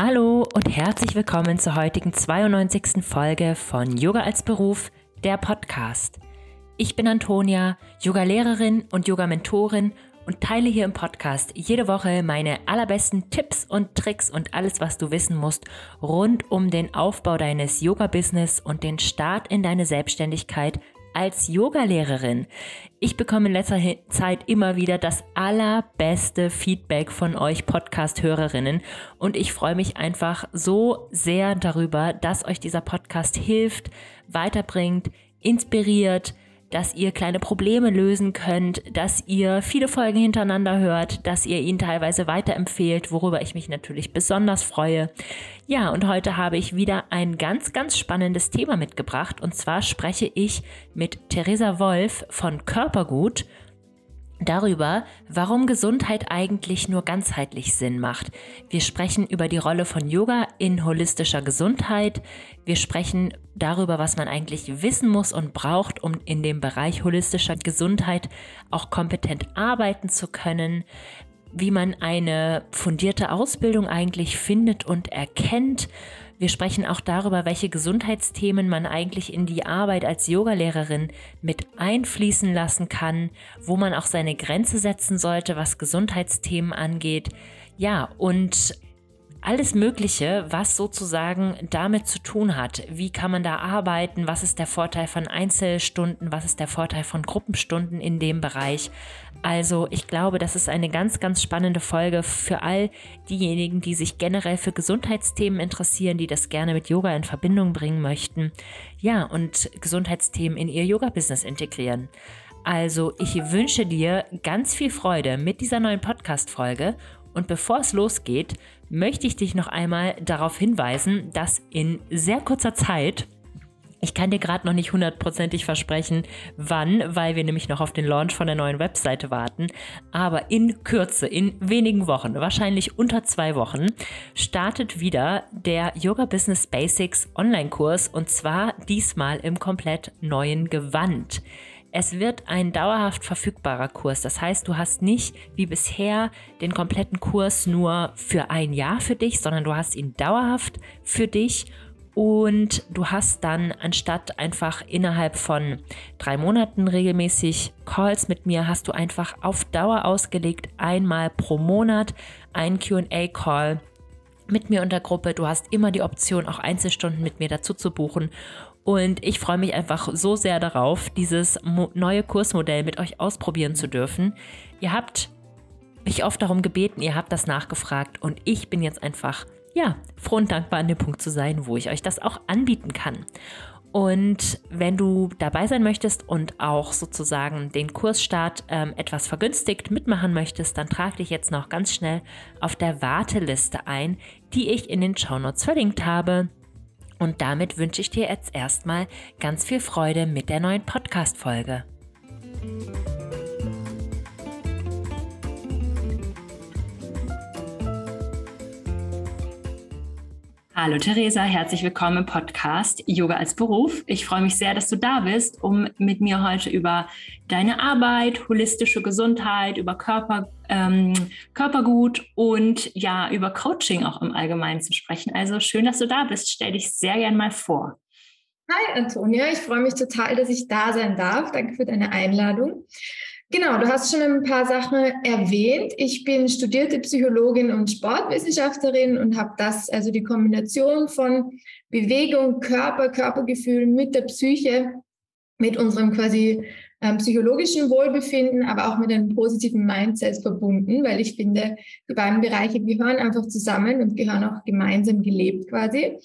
Hallo und herzlich willkommen zur heutigen 92. Folge von Yoga als Beruf, der Podcast. Ich bin Antonia, Yoga-Lehrerin und Yoga-Mentorin und teile hier im Podcast jede Woche meine allerbesten Tipps und Tricks und alles, was du wissen musst rund um den Aufbau deines Yoga-Business und den Start in deine Selbstständigkeit als Yogalehrerin. Ich bekomme in letzter Zeit immer wieder das allerbeste Feedback von euch Podcast-Hörerinnen und ich freue mich einfach so sehr darüber, dass euch dieser Podcast hilft, weiterbringt, inspiriert, dass ihr kleine Probleme lösen könnt, dass ihr viele Folgen hintereinander hört, dass ihr ihn teilweise weiterempfehlt, worüber ich mich natürlich besonders freue. Ja, und heute habe ich wieder ein ganz, ganz spannendes Thema mitgebracht. Und zwar spreche ich mit Theresa Wolf von Körpergut darüber, warum Gesundheit eigentlich nur ganzheitlich Sinn macht. Wir sprechen über die Rolle von Yoga in holistischer Gesundheit. Wir sprechen darüber, was man eigentlich wissen muss und braucht, um in dem Bereich holistischer Gesundheit auch kompetent arbeiten zu können wie man eine fundierte Ausbildung eigentlich findet und erkennt, wir sprechen auch darüber, welche Gesundheitsthemen man eigentlich in die Arbeit als Yogalehrerin mit einfließen lassen kann, wo man auch seine Grenze setzen sollte, was Gesundheitsthemen angeht. Ja, und alles Mögliche, was sozusagen damit zu tun hat. Wie kann man da arbeiten? Was ist der Vorteil von Einzelstunden? Was ist der Vorteil von Gruppenstunden in dem Bereich? Also ich glaube, das ist eine ganz, ganz spannende Folge für all diejenigen, die sich generell für Gesundheitsthemen interessieren, die das gerne mit Yoga in Verbindung bringen möchten. Ja, und Gesundheitsthemen in ihr Yoga-Business integrieren. Also ich wünsche dir ganz viel Freude mit dieser neuen Podcast-Folge und bevor es losgeht, möchte ich dich noch einmal darauf hinweisen, dass in sehr kurzer Zeit, ich kann dir gerade noch nicht hundertprozentig versprechen, wann, weil wir nämlich noch auf den Launch von der neuen Webseite warten. Aber in Kürze, in wenigen Wochen, wahrscheinlich unter zwei Wochen, startet wieder der Yoga Business Basics Online-Kurs und zwar diesmal im komplett neuen Gewand. Es wird ein dauerhaft verfügbarer Kurs. Das heißt, du hast nicht wie bisher den kompletten Kurs nur für ein Jahr für dich, sondern du hast ihn dauerhaft für dich und du hast dann anstatt einfach innerhalb von drei Monaten regelmäßig Calls mit mir, hast du einfach auf Dauer ausgelegt einmal pro Monat einen QA-Call mit mir unter Gruppe. Du hast immer die Option, auch Einzelstunden mit mir dazu zu buchen. Und ich freue mich einfach so sehr darauf, dieses neue Kursmodell mit euch ausprobieren zu dürfen. Ihr habt mich oft darum gebeten, ihr habt das nachgefragt und ich bin jetzt einfach, ja, froh und dankbar an dem Punkt zu sein, wo ich euch das auch anbieten kann. Und wenn du dabei sein möchtest und auch sozusagen den Kursstart ähm, etwas vergünstigt mitmachen möchtest, dann trag dich jetzt noch ganz schnell auf der Warteliste ein, die ich in den Shownotes verlinkt habe. Und damit wünsche ich dir jetzt erstmal ganz viel Freude mit der neuen Podcast-Folge. Hallo Theresa, herzlich willkommen im Podcast Yoga als Beruf. Ich freue mich sehr, dass du da bist, um mit mir heute über deine Arbeit, holistische Gesundheit, über Körper, ähm, Körpergut und ja, über Coaching auch im Allgemeinen zu sprechen. Also schön, dass du da bist. Stell dich sehr gern mal vor. Hi Antonia, ich freue mich total, dass ich da sein darf. Danke für deine Einladung. Genau, du hast schon ein paar Sachen erwähnt. Ich bin studierte Psychologin und Sportwissenschaftlerin und habe das, also die Kombination von Bewegung, Körper, Körpergefühl mit der Psyche, mit unserem quasi ähm, psychologischen Wohlbefinden, aber auch mit einem positiven Mindset verbunden, weil ich finde, die beiden Bereiche gehören einfach zusammen und gehören auch gemeinsam gelebt quasi.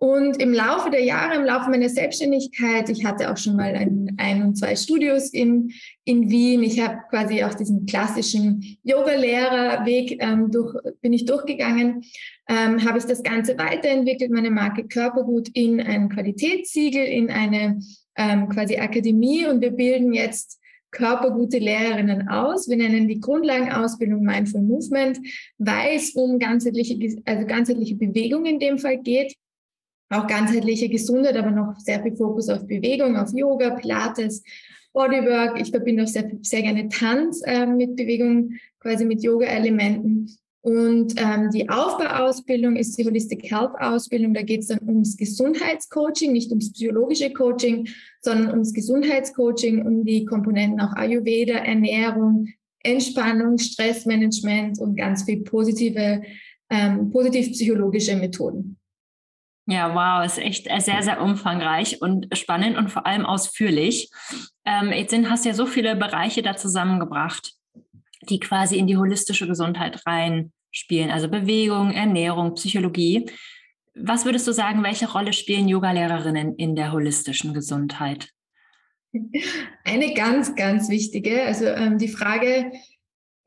Und im Laufe der Jahre, im Laufe meiner Selbstständigkeit, ich hatte auch schon mal ein, ein und zwei Studios in, in Wien. Ich habe quasi auch diesen klassischen Yoga-Lehrerweg ähm, durch, bin ich durchgegangen, ähm, habe ich das Ganze weiterentwickelt, meine Marke Körpergut in ein Qualitätssiegel, in eine ähm, quasi Akademie und wir bilden jetzt körpergute Lehrerinnen aus. Wir nennen die Grundlagenausbildung Mindful Movement, weil es um ganzheitliche, also ganzheitliche Bewegung in dem Fall geht auch ganzheitliche Gesundheit, aber noch sehr viel Fokus auf Bewegung, auf Yoga, Pilates, Bodywork. Ich verbinde auch sehr, sehr gerne Tanz äh, mit Bewegung, quasi mit Yoga-Elementen. Und ähm, die Aufbauausbildung ist die Holistic Health Ausbildung. Da geht es dann ums Gesundheitscoaching, nicht ums psychologische Coaching, sondern ums Gesundheitscoaching, um die Komponenten auch Ayurveda, Ernährung, Entspannung, Stressmanagement und ganz viel positive, ähm, positiv-psychologische Methoden. Ja, wow, ist echt sehr, sehr umfangreich und spannend und vor allem ausführlich. Ähm, jetzt hast du ja so viele Bereiche da zusammengebracht, die quasi in die holistische Gesundheit rein spielen, also Bewegung, Ernährung, Psychologie. Was würdest du sagen, welche Rolle spielen Yogalehrerinnen in der holistischen Gesundheit? Eine ganz, ganz wichtige. Also ähm, die Frage,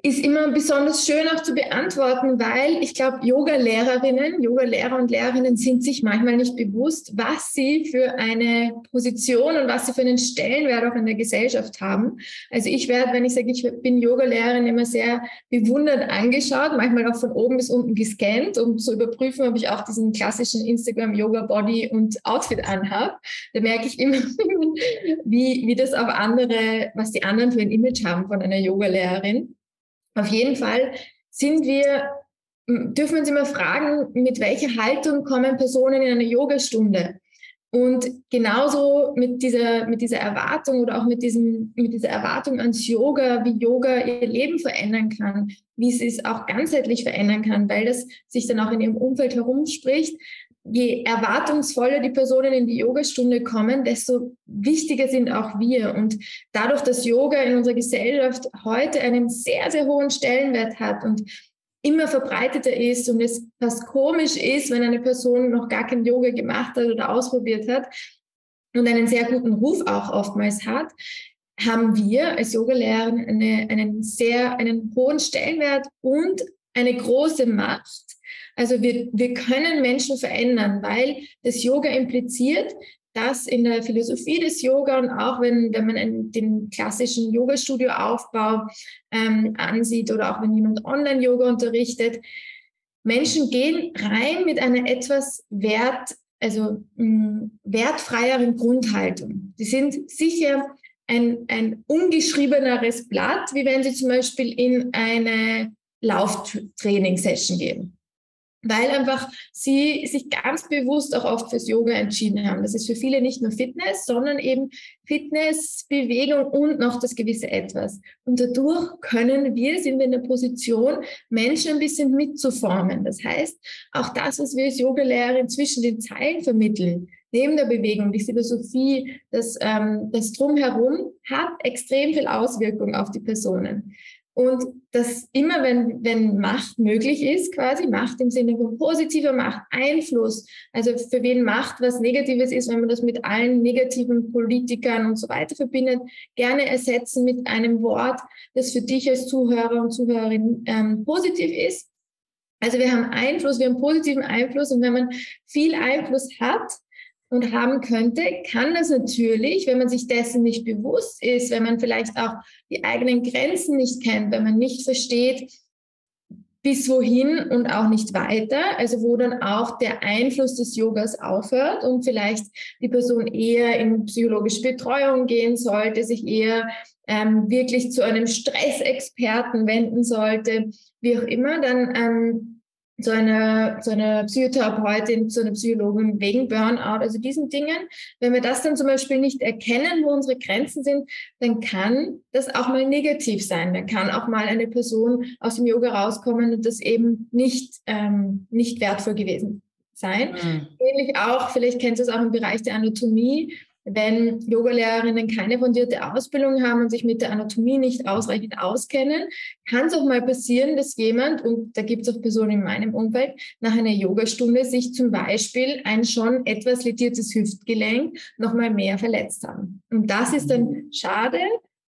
ist immer besonders schön auch zu beantworten, weil ich glaube, Yoga-Lehrerinnen, Yoga-Lehrer und Lehrerinnen sind sich manchmal nicht bewusst, was sie für eine Position und was sie für einen Stellenwert auch in der Gesellschaft haben. Also ich werde, wenn ich sage, ich bin Yoga-Lehrerin, immer sehr bewundert angeschaut, manchmal auch von oben bis unten gescannt, um zu überprüfen, ob ich auch diesen klassischen Instagram-Yoga-Body und Outfit anhabe. Da merke ich immer, wie, wie das auch andere, was die anderen für ein Image haben von einer Yoga-Lehrerin. Auf jeden Fall sind wir, dürfen wir uns immer fragen, mit welcher Haltung kommen Personen in eine Yogastunde? Und genauso mit dieser, mit dieser Erwartung oder auch mit, diesem, mit dieser Erwartung ans Yoga, wie Yoga ihr Leben verändern kann, wie sie es auch ganzheitlich verändern kann, weil das sich dann auch in ihrem Umfeld herumspricht, je erwartungsvoller die Personen in die Yogastunde kommen, desto wichtiger sind auch wir. Und dadurch, dass Yoga in unserer Gesellschaft heute einen sehr, sehr hohen Stellenwert hat und immer verbreiteter ist und es fast komisch ist, wenn eine Person noch gar kein Yoga gemacht hat oder ausprobiert hat und einen sehr guten Ruf auch oftmals hat, haben wir als Yogalehrer eine, einen sehr, einen hohen Stellenwert und eine große Macht, also wir, wir können Menschen verändern, weil das Yoga impliziert, dass in der Philosophie des Yoga und auch wenn, wenn man einen, den klassischen Yoga-Studio-Aufbau ähm, ansieht oder auch wenn jemand Online-Yoga unterrichtet, Menschen gehen rein mit einer etwas wert, also mh, mm, wertfreieren Grundhaltung. Sie sind sicher ein, ein ungeschriebeneres Blatt, wie wenn sie zum Beispiel in eine Lauftraining-Session gehen weil einfach sie sich ganz bewusst auch oft fürs Yoga entschieden haben. Das ist für viele nicht nur Fitness, sondern eben Fitness, Bewegung und noch das gewisse Etwas. Und dadurch können wir, sind wir in der Position, Menschen ein bisschen mitzuformen. Das heißt, auch das, was wir als Yogalehrer zwischen den Zeilen vermitteln, neben der Bewegung, die Philosophie, das, ähm, das Drumherum, hat extrem viel Auswirkung auf die Personen. Und das immer, wenn, wenn Macht möglich ist, quasi Macht im Sinne von positiver Macht, Einfluss, also für wen Macht was Negatives ist, wenn man das mit allen negativen Politikern und so weiter verbindet, gerne ersetzen mit einem Wort, das für dich als Zuhörer und Zuhörerin ähm, positiv ist. Also wir haben Einfluss, wir haben positiven Einfluss und wenn man viel Einfluss hat, und haben könnte, kann das natürlich, wenn man sich dessen nicht bewusst ist, wenn man vielleicht auch die eigenen Grenzen nicht kennt, wenn man nicht versteht, bis wohin und auch nicht weiter, also wo dann auch der Einfluss des Yogas aufhört und vielleicht die Person eher in psychologische Betreuung gehen sollte, sich eher ähm, wirklich zu einem Stressexperten wenden sollte, wie auch immer, dann ähm, zu einer, zu einer Psychotherapeutin, zu einer Psychologin wegen Burnout, also diesen Dingen. Wenn wir das dann zum Beispiel nicht erkennen, wo unsere Grenzen sind, dann kann das auch mal negativ sein. Dann kann auch mal eine Person aus dem Yoga rauskommen und das eben nicht, ähm, nicht wertvoll gewesen sein. Mhm. Ähnlich auch, vielleicht kennst du es auch im Bereich der Anatomie, wenn Yogalehrerinnen keine fundierte Ausbildung haben und sich mit der Anatomie nicht ausreichend auskennen, kann es auch mal passieren, dass jemand, und da gibt es auch Personen in meinem Umfeld, nach einer Yogastunde sich zum Beispiel ein schon etwas lediertes Hüftgelenk nochmal mehr verletzt haben. Und das ist dann schade,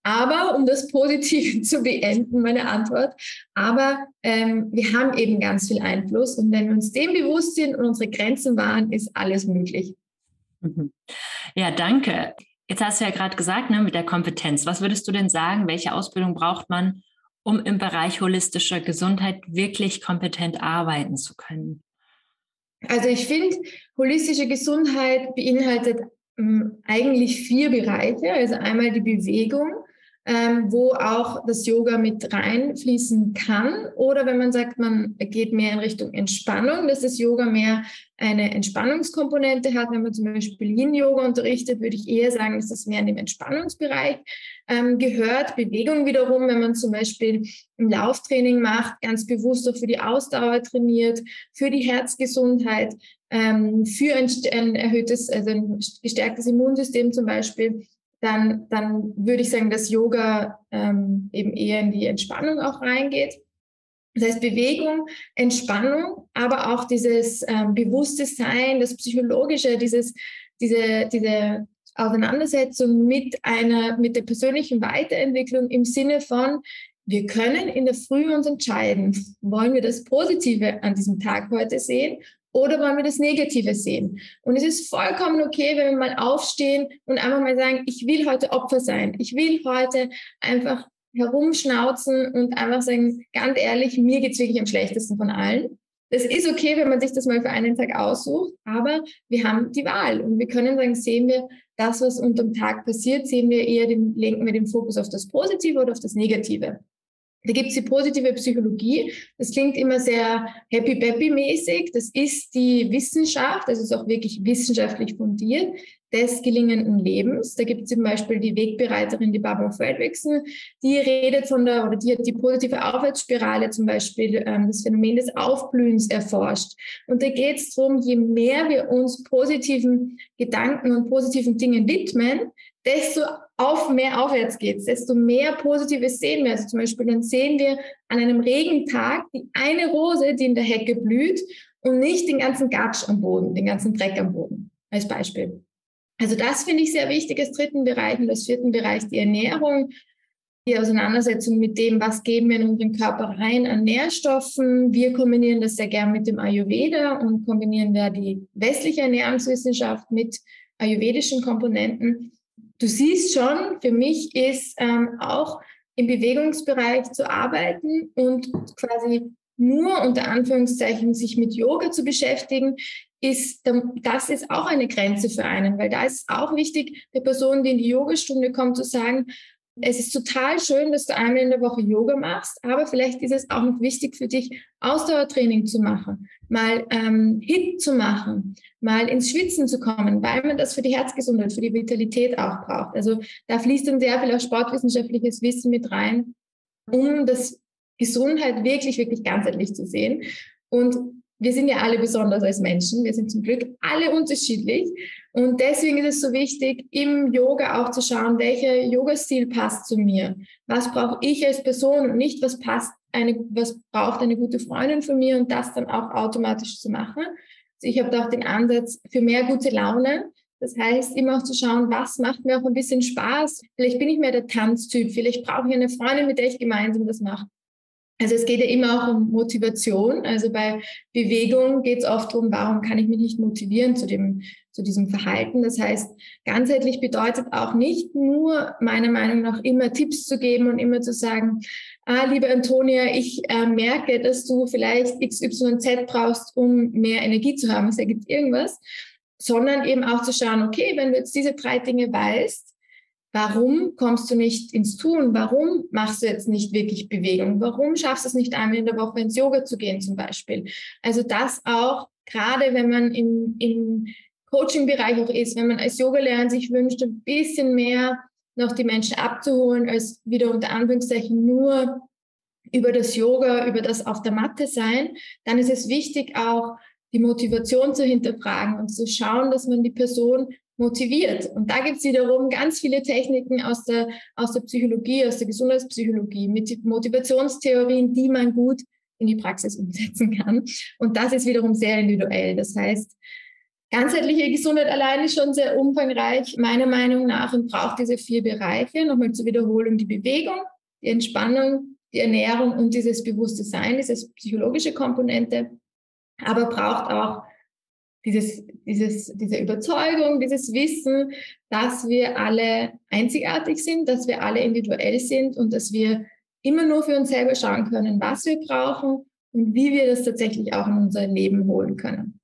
aber um das positiv zu beenden, meine Antwort, aber ähm, wir haben eben ganz viel Einfluss und wenn wir uns dem bewusst sind und unsere Grenzen wahren, ist alles möglich. Mhm. Ja, danke. Jetzt hast du ja gerade gesagt, ne, mit der Kompetenz. Was würdest du denn sagen? Welche Ausbildung braucht man, um im Bereich holistischer Gesundheit wirklich kompetent arbeiten zu können? Also ich finde, holistische Gesundheit beinhaltet ähm, eigentlich vier Bereiche. Also einmal die Bewegung, ähm, wo auch das Yoga mit reinfließen kann. Oder wenn man sagt, man geht mehr in Richtung Entspannung, dass das Yoga mehr eine Entspannungskomponente hat. Wenn man zum Beispiel Yin-Yoga unterrichtet, würde ich eher sagen, dass das mehr in den Entspannungsbereich ähm, gehört. Bewegung wiederum, wenn man zum Beispiel ein Lauftraining macht, ganz bewusst auch für die Ausdauer trainiert, für die Herzgesundheit, ähm, für ein, ein erhöhtes, also ein gestärktes Immunsystem zum Beispiel dann, dann würde ich sagen, dass Yoga ähm, eben eher in die Entspannung auch reingeht. Das heißt Bewegung, Entspannung, aber auch dieses ähm, bewusste Sein, das Psychologische, dieses, diese, diese Auseinandersetzung mit einer, mit der persönlichen Weiterentwicklung im Sinne von, wir können in der Früh uns entscheiden, wollen wir das Positive an diesem Tag heute sehen oder wollen wir das Negative sehen? Und es ist vollkommen okay, wenn wir mal aufstehen und einfach mal sagen, ich will heute Opfer sein. Ich will heute einfach herumschnauzen und einfach sagen, ganz ehrlich, mir geht es wirklich am schlechtesten von allen. Das ist okay, wenn man sich das mal für einen Tag aussucht, aber wir haben die Wahl und wir können sagen, sehen wir das, was unter dem Tag passiert, sehen wir eher den, lenken wir den Fokus auf das Positive oder auf das Negative. Da gibt es die positive Psychologie. Das klingt immer sehr happy-peppy-mäßig. Das ist die Wissenschaft, das ist auch wirklich wissenschaftlich fundiert, des gelingenden Lebens. Da gibt es zum Beispiel die Wegbereiterin, die Barbara Fredrickson, die redet von der, oder die hat die positive Aufwärtsspirale zum Beispiel, ähm, das Phänomen des Aufblühens erforscht. Und da geht es darum, je mehr wir uns positiven Gedanken und positiven Dingen widmen, desto auf mehr aufwärts geht, desto mehr Positives sehen wir. Also zum Beispiel dann sehen wir an einem Regentag die eine Rose, die in der Hecke blüht und nicht den ganzen Gatsch am Boden, den ganzen Dreck am Boden, als Beispiel. Also das finde ich sehr wichtig als dritten Bereich und als vierten Bereich die Ernährung, die Auseinandersetzung mit dem, was geben wir in unseren Körper rein an Nährstoffen. Wir kombinieren das sehr gern mit dem Ayurveda und kombinieren da die westliche Ernährungswissenschaft mit ayurvedischen Komponenten du siehst schon, für mich ist ähm, auch im Bewegungsbereich zu arbeiten und quasi nur unter Anführungszeichen sich mit Yoga zu beschäftigen, ist, das ist auch eine Grenze für einen, weil da ist es auch wichtig, der Person, die in die Yogastunde kommt, zu sagen, es ist total schön, dass du einmal in der Woche Yoga machst, aber vielleicht ist es auch noch wichtig für dich, Ausdauertraining zu machen, mal ähm, Hit zu machen, mal ins Schwitzen zu kommen, weil man das für die Herzgesundheit, für die Vitalität auch braucht. Also da fließt dann sehr viel auch sportwissenschaftliches Wissen mit rein, um das Gesundheit wirklich, wirklich ganzheitlich zu sehen. Und wir sind ja alle besonders als Menschen. Wir sind zum Glück alle unterschiedlich. Und deswegen ist es so wichtig, im Yoga auch zu schauen, welcher Yoga-Stil passt zu mir. Was brauche ich als Person und nicht, was passt eine, was braucht eine gute Freundin von mir und das dann auch automatisch zu machen. Also ich habe da auch den Ansatz für mehr gute Laune. Das heißt, immer auch zu schauen, was macht mir auch ein bisschen Spaß. Vielleicht bin ich mehr der Tanztyp, vielleicht brauche ich eine Freundin, mit der ich gemeinsam das mache. Also es geht ja immer auch um Motivation. Also bei Bewegung geht es oft darum, warum kann ich mich nicht motivieren zu dem, zu diesem Verhalten. Das heißt, ganzheitlich bedeutet auch nicht nur meiner Meinung nach immer Tipps zu geben und immer zu sagen, ah, liebe Antonia, ich äh, merke, dass du vielleicht XYZ brauchst, um mehr Energie zu haben. Es ergibt irgendwas. Sondern eben auch zu schauen, okay, wenn du jetzt diese drei Dinge weißt, Warum kommst du nicht ins Tun? Warum machst du jetzt nicht wirklich Bewegung? Warum schaffst du es nicht einmal in der Woche ins Yoga zu gehen zum Beispiel? Also das auch, gerade wenn man im, im Coaching-Bereich auch ist, wenn man als Yogalehrer sich wünscht, ein bisschen mehr noch die Menschen abzuholen, als wieder unter Anführungszeichen nur über das Yoga, über das auf der Matte sein, dann ist es wichtig auch, die Motivation zu hinterfragen und zu schauen, dass man die Person motiviert. Und da gibt es wiederum ganz viele Techniken aus der, aus der Psychologie, aus der Gesundheitspsychologie, mit Motivationstheorien, die man gut in die Praxis umsetzen kann. Und das ist wiederum sehr individuell. Das heißt, ganzheitliche Gesundheit allein ist schon sehr umfangreich, meiner Meinung nach, und braucht diese vier Bereiche. Nochmal zur Wiederholung, die Bewegung, die Entspannung, die Ernährung und dieses bewusste Sein, diese psychologische Komponente, aber braucht auch dieses, dieses, diese Überzeugung, dieses Wissen, dass wir alle einzigartig sind, dass wir alle individuell sind und dass wir immer nur für uns selber schauen können, was wir brauchen und wie wir das tatsächlich auch in unser Leben holen können.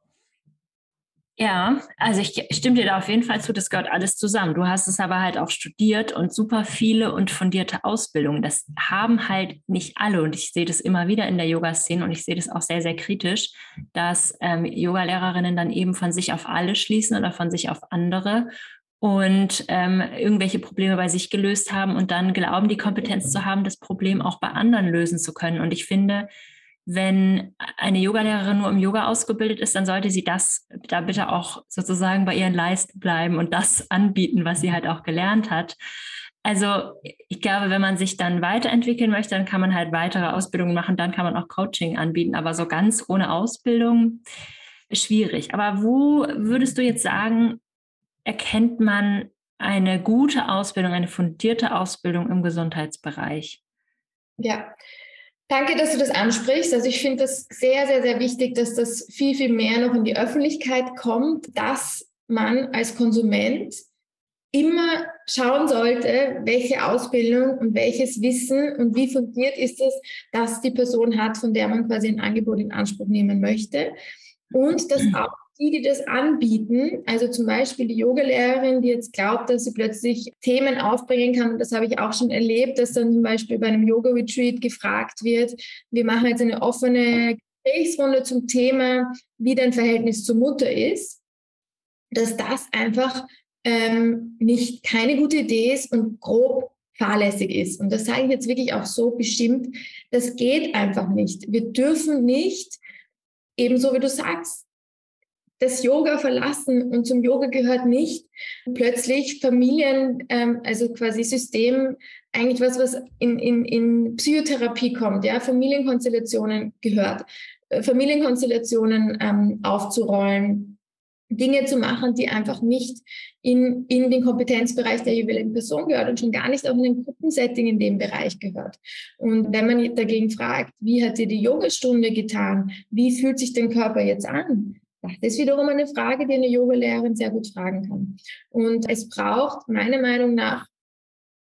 Ja, also ich stimme dir da auf jeden Fall zu, das gehört alles zusammen. Du hast es aber halt auch studiert und super viele und fundierte Ausbildungen. Das haben halt nicht alle und ich sehe das immer wieder in der Yoga-Szene und ich sehe das auch sehr, sehr kritisch, dass ähm, Yoga-Lehrerinnen dann eben von sich auf alle schließen oder von sich auf andere und ähm, irgendwelche Probleme bei sich gelöst haben und dann glauben, die Kompetenz zu haben, das Problem auch bei anderen lösen zu können. Und ich finde, wenn eine Yogalehrerin nur im Yoga ausgebildet ist, dann sollte sie das da bitte auch sozusagen bei ihren Leisten bleiben und das anbieten, was sie halt auch gelernt hat. Also ich glaube, wenn man sich dann weiterentwickeln möchte, dann kann man halt weitere Ausbildungen machen, dann kann man auch Coaching anbieten, aber so ganz ohne Ausbildung schwierig. Aber wo würdest du jetzt sagen, erkennt man eine gute Ausbildung, eine fundierte Ausbildung im Gesundheitsbereich? Ja, Danke, dass du das ansprichst. Also ich finde das sehr, sehr, sehr wichtig, dass das viel, viel mehr noch in die Öffentlichkeit kommt, dass man als Konsument immer schauen sollte, welche Ausbildung und welches Wissen und wie fundiert ist es, dass die Person hat, von der man quasi ein Angebot in Anspruch nehmen möchte. Und dass auch die, die das anbieten, also zum Beispiel die Yogalehrerin, die jetzt glaubt, dass sie plötzlich Themen aufbringen kann, und das habe ich auch schon erlebt, dass dann zum Beispiel bei einem Yoga-Retreat gefragt wird, wir machen jetzt eine offene Gesprächsrunde zum Thema, wie dein Verhältnis zur Mutter ist, dass das einfach ähm, nicht keine gute Idee ist und grob fahrlässig ist. Und das sage ich jetzt wirklich auch so bestimmt, das geht einfach nicht. Wir dürfen nicht, ebenso wie du sagst, das Yoga verlassen und zum Yoga gehört nicht plötzlich Familien, ähm, also quasi System, eigentlich was, was in, in, in Psychotherapie kommt, ja, Familienkonstellationen gehört, äh, Familienkonstellationen ähm, aufzurollen, Dinge zu machen, die einfach nicht in, in den Kompetenzbereich der jeweiligen Person gehört und schon gar nicht auch in ein Gruppensetting in dem Bereich gehört. Und wenn man dagegen fragt, wie hat dir die Yogastunde getan? Wie fühlt sich dein Körper jetzt an? Das ist wiederum eine Frage, die eine Yogalehrerin sehr gut fragen kann. Und es braucht meiner Meinung nach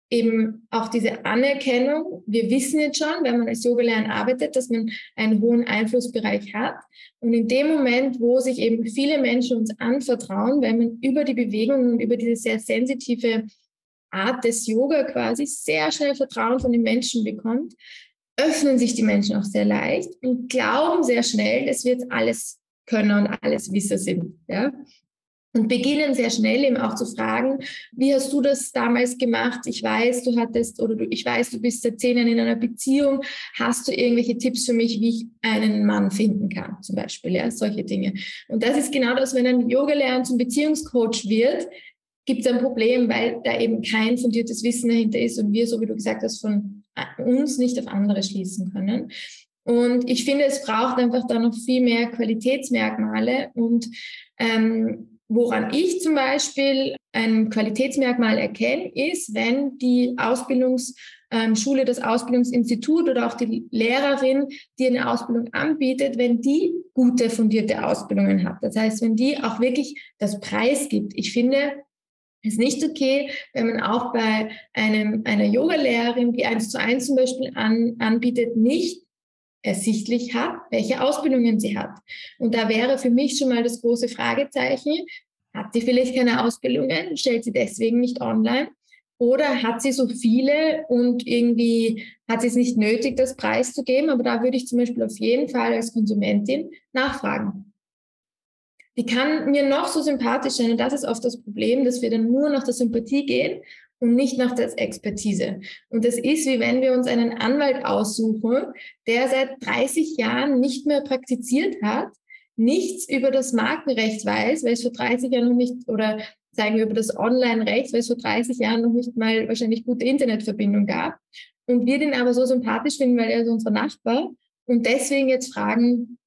eben auch diese Anerkennung. Wir wissen jetzt schon, wenn man als Yogalehrer arbeitet, dass man einen hohen Einflussbereich hat. Und in dem Moment, wo sich eben viele Menschen uns anvertrauen, wenn man über die Bewegung und über diese sehr sensitive Art des Yoga quasi sehr schnell Vertrauen von den Menschen bekommt, öffnen sich die Menschen auch sehr leicht und glauben sehr schnell, es wird alles können und alles Wisser sind. Ja? Und beginnen sehr schnell eben auch zu fragen, wie hast du das damals gemacht? Ich weiß, du hattest oder du, ich weiß, du bist seit zehn Jahren in einer Beziehung. Hast du irgendwelche Tipps für mich, wie ich einen Mann finden kann? Zum Beispiel, ja, solche Dinge. Und das ist genau das, wenn ein Yoga-Lehrer zum Beziehungscoach wird, gibt es ein Problem, weil da eben kein fundiertes Wissen dahinter ist und wir, so wie du gesagt hast, von uns nicht auf andere schließen können. Und ich finde, es braucht einfach da noch viel mehr Qualitätsmerkmale. Und ähm, woran ich zum Beispiel ein Qualitätsmerkmal erkenne, ist, wenn die Ausbildungsschule, ähm, das Ausbildungsinstitut oder auch die Lehrerin, die eine Ausbildung anbietet, wenn die gute fundierte Ausbildungen hat. Das heißt, wenn die auch wirklich das Preis gibt. Ich finde, es ist nicht okay, wenn man auch bei einem, einer Yoga-Lehrerin, die eins zu eins zum Beispiel an, anbietet, nicht ersichtlich hat, welche Ausbildungen sie hat. Und da wäre für mich schon mal das große Fragezeichen, hat sie vielleicht keine Ausbildungen, stellt sie deswegen nicht online? Oder hat sie so viele und irgendwie hat sie es nicht nötig, das Preis zu geben? Aber da würde ich zum Beispiel auf jeden Fall als Konsumentin nachfragen. Die kann mir noch so sympathisch sein und das ist oft das Problem, dass wir dann nur nach der Sympathie gehen und nicht nach der Expertise. Und das ist, wie wenn wir uns einen Anwalt aussuchen, der seit 30 Jahren nicht mehr praktiziert hat, nichts über das Markenrecht weiß, weil es vor 30 Jahren noch nicht, oder sagen wir über das Online-Recht, weil es vor 30 Jahren noch nicht mal wahrscheinlich gute Internetverbindung gab. Und wir den aber so sympathisch finden, weil er ist unser Nachbar und deswegen jetzt fragen,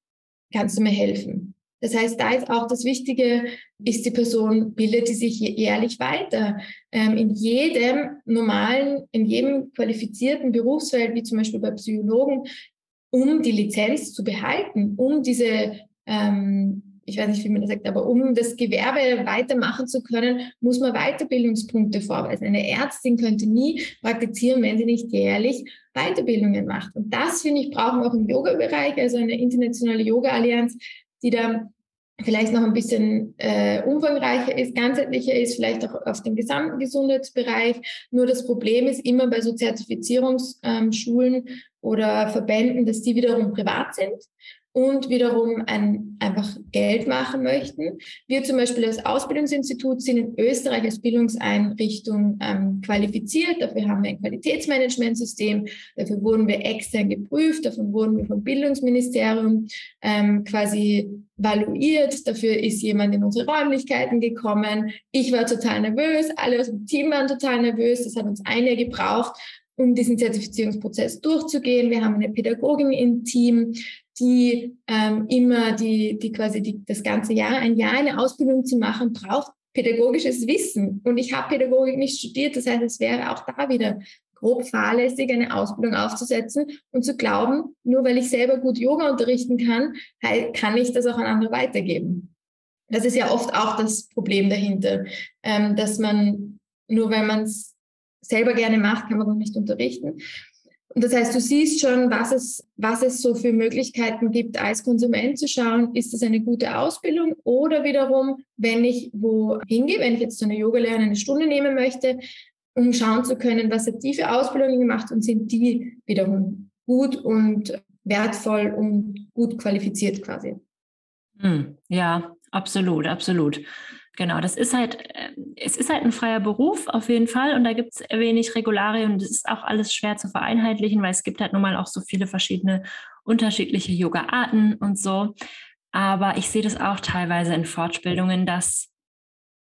kannst du mir helfen? Das heißt, da ist auch das Wichtige, ist die Person, bildet die sich jährlich weiter. Ähm, in jedem normalen, in jedem qualifizierten Berufsfeld, wie zum Beispiel bei Psychologen, um die Lizenz zu behalten, um diese, ähm, ich weiß nicht, wie man das sagt, aber um das Gewerbe weitermachen zu können, muss man Weiterbildungspunkte vorweisen. Eine Ärztin könnte nie praktizieren, wenn sie nicht jährlich Weiterbildungen macht. Und das, finde ich, brauchen wir auch im Yoga-Bereich, also eine internationale Yoga-Allianz, die da vielleicht noch ein bisschen äh, umfangreicher ist, ganzheitlicher ist, vielleicht auch auf den gesamten Gesundheitsbereich. Nur das Problem ist immer bei so Zertifizierungsschulen ähm, oder Verbänden, dass die wiederum privat sind und wiederum ein, einfach Geld machen möchten. Wir zum Beispiel als Ausbildungsinstitut sind in Österreich als Bildungseinrichtung ähm, qualifiziert. Dafür haben wir ein Qualitätsmanagementsystem. Dafür wurden wir extern geprüft. Davon wurden wir vom Bildungsministerium ähm, quasi valuiert. Dafür ist jemand in unsere Räumlichkeiten gekommen. Ich war total nervös. Alle aus dem Team waren total nervös. Das hat uns ein Jahr gebraucht um diesen Zertifizierungsprozess durchzugehen. Wir haben eine Pädagogin im Team, die ähm, immer die, die quasi die, das ganze Jahr, ein Jahr eine Ausbildung zu machen, braucht pädagogisches Wissen. Und ich habe Pädagogik nicht studiert. Das heißt, es wäre auch da wieder grob fahrlässig, eine Ausbildung aufzusetzen und zu glauben, nur weil ich selber gut Yoga unterrichten kann, kann ich das auch an andere weitergeben. Das ist ja oft auch das Problem dahinter, ähm, dass man nur weil man es selber gerne macht, kann man noch nicht unterrichten. Und das heißt, du siehst schon, was es, was es so für Möglichkeiten gibt, als Konsument zu schauen, ist das eine gute Ausbildung oder wiederum, wenn ich wo hingehe, wenn ich jetzt so eine Yoga-Lehrerin eine Stunde nehmen möchte, um schauen zu können, was hat die für Ausbildungen gemacht und sind die wiederum gut und wertvoll und gut qualifiziert quasi. Hm, ja, absolut, absolut. Genau, das ist halt, äh, es ist halt ein freier Beruf auf jeden Fall und da gibt es wenig Regularien und es ist auch alles schwer zu vereinheitlichen, weil es gibt halt nun mal auch so viele verschiedene unterschiedliche Yoga-Arten und so. Aber ich sehe das auch teilweise in Fortbildungen, dass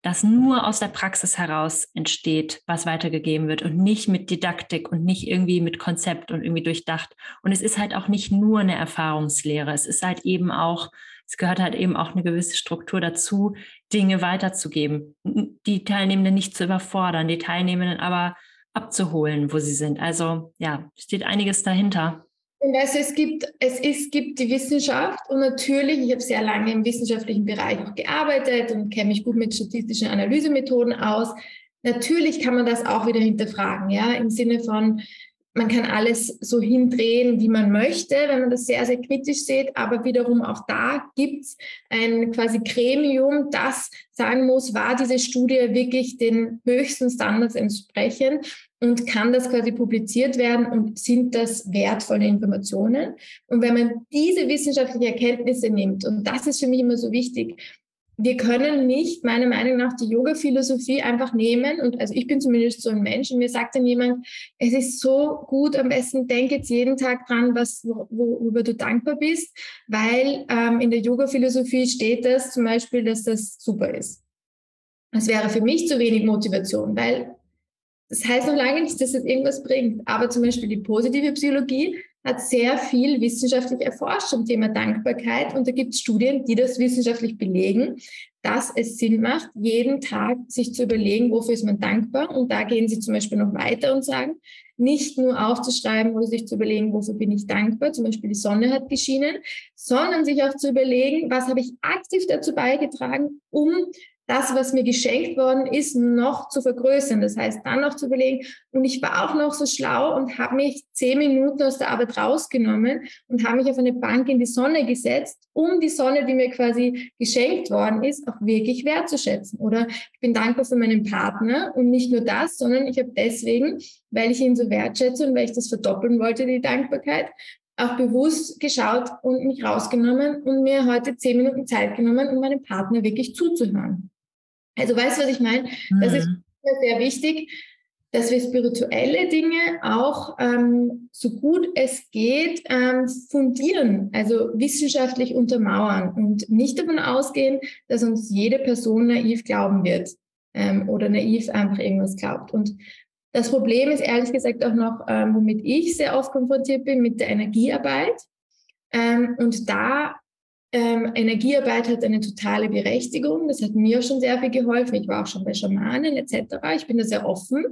das nur aus der Praxis heraus entsteht, was weitergegeben wird und nicht mit Didaktik und nicht irgendwie mit Konzept und irgendwie durchdacht. Und es ist halt auch nicht nur eine Erfahrungslehre, es ist halt eben auch es gehört halt eben auch eine gewisse Struktur dazu, Dinge weiterzugeben, die Teilnehmenden nicht zu überfordern, die Teilnehmenden aber abzuholen, wo sie sind. Also ja, steht einiges dahinter. Und also es gibt, es ist, gibt die Wissenschaft und natürlich, ich habe sehr lange im wissenschaftlichen Bereich auch gearbeitet und kenne mich gut mit statistischen Analysemethoden aus. Natürlich kann man das auch wieder hinterfragen, ja, im Sinne von, man kann alles so hindrehen, wie man möchte, wenn man das sehr, sehr kritisch sieht. Aber wiederum auch da gibt es ein quasi Gremium, das sagen muss, war diese Studie wirklich den höchsten Standards entsprechend und kann das quasi publiziert werden und sind das wertvolle Informationen? Und wenn man diese wissenschaftlichen Erkenntnisse nimmt, und das ist für mich immer so wichtig, wir können nicht, meiner Meinung nach, die Yoga-Philosophie einfach nehmen. Und also ich bin zumindest so ein Mensch und mir sagt dann jemand, es ist so gut, am besten denk jetzt jeden Tag dran, was, worüber du dankbar bist, weil ähm, in der Yoga-Philosophie steht das zum Beispiel, dass das super ist. Das wäre für mich zu wenig Motivation, weil das heißt noch lange nicht, dass es irgendwas bringt. Aber zum Beispiel die positive Psychologie hat sehr viel wissenschaftlich erforscht zum Thema Dankbarkeit. Und da gibt es Studien, die das wissenschaftlich belegen, dass es Sinn macht, jeden Tag sich zu überlegen, wofür ist man dankbar. Und da gehen sie zum Beispiel noch weiter und sagen, nicht nur aufzuschreiben oder sich zu überlegen, wofür bin ich dankbar, zum Beispiel die Sonne hat geschienen, sondern sich auch zu überlegen, was habe ich aktiv dazu beigetragen, um das, was mir geschenkt worden ist, noch zu vergrößern. Das heißt, dann noch zu überlegen, und ich war auch noch so schlau und habe mich zehn Minuten aus der Arbeit rausgenommen und habe mich auf eine Bank in die Sonne gesetzt, um die Sonne, die mir quasi geschenkt worden ist, auch wirklich wertzuschätzen. Oder ich bin dankbar für meinen Partner und nicht nur das, sondern ich habe deswegen, weil ich ihn so wertschätze und weil ich das verdoppeln wollte, die Dankbarkeit, auch bewusst geschaut und mich rausgenommen und mir heute zehn Minuten Zeit genommen, um meinem Partner wirklich zuzuhören. Also weißt du, was ich meine? Mhm. Das ist mhm. sehr wichtig, dass wir spirituelle Dinge auch ähm, so gut es geht ähm, fundieren, also wissenschaftlich untermauern und nicht davon ausgehen, dass uns jede Person naiv glauben wird ähm, oder naiv einfach irgendwas glaubt. Und das Problem ist ehrlich gesagt auch noch, ähm, womit ich sehr oft konfrontiert bin, mit der Energiearbeit. Ähm, und da ähm, Energiearbeit hat eine totale Berechtigung. Das hat mir schon sehr viel geholfen. Ich war auch schon bei Schamanen etc. Ich bin da sehr offen.